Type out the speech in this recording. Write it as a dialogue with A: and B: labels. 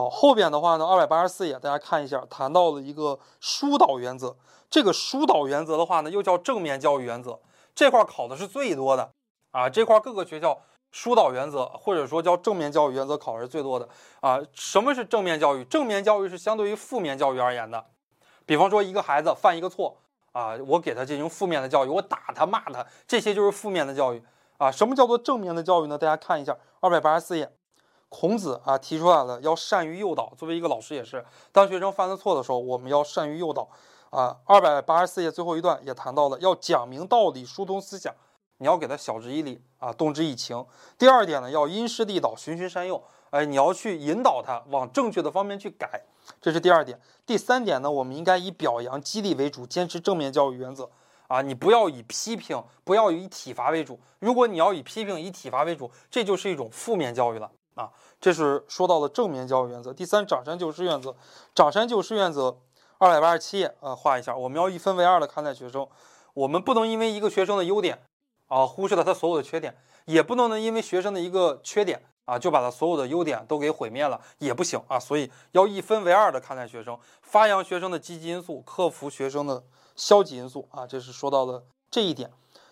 A: 好，后边的话呢，二百八十四页，大家看一下，谈到了一个疏导原则。这个疏导原则的话呢，又叫正面教育原则，这块考的是最多的啊。这块各个学校疏导原则或者说叫正面教育原则考的是最多的啊。什么是正面教育？正面教育是相对于负面教育而言的。比方说，一个孩子犯一个错啊，我给他进行负面的教育，我打他、骂他，这些就是负面的教育啊。什么叫做正面的教育呢？大家看一下二百八十四页。孔子啊提出来了，要善于诱导。作为一个老师，也是当学生犯了错的时候，我们要善于诱导。啊，二百八十四页最后一段也谈到了，要讲明道理，疏通思想。你要给他晓之以理啊，动之以情。第二点呢，要因势利导，循循善诱。哎，你要去引导他往正确的方面去改，这是第二点。第三点呢，我们应该以表扬、激励为主，坚持正面教育原则。啊，你不要以批评，不要以体罚为主。如果你要以批评、以体罚为主，这就是一种负面教育了。啊，这是说到了正面教育原则。第三，长山救师原则。长山救师原则，二百八十七页啊，画一下。我们要一分为二的看待学生，我们不能因为一个学生的优点啊，忽视了他所有的缺点，也不能呢因为学生的一个缺点啊，就把他所有的优点都给毁灭了，也不行啊。所以要一分为二的看待学生，发扬学生的积极因素，克服学生的消极因素啊。这是说到了这一点。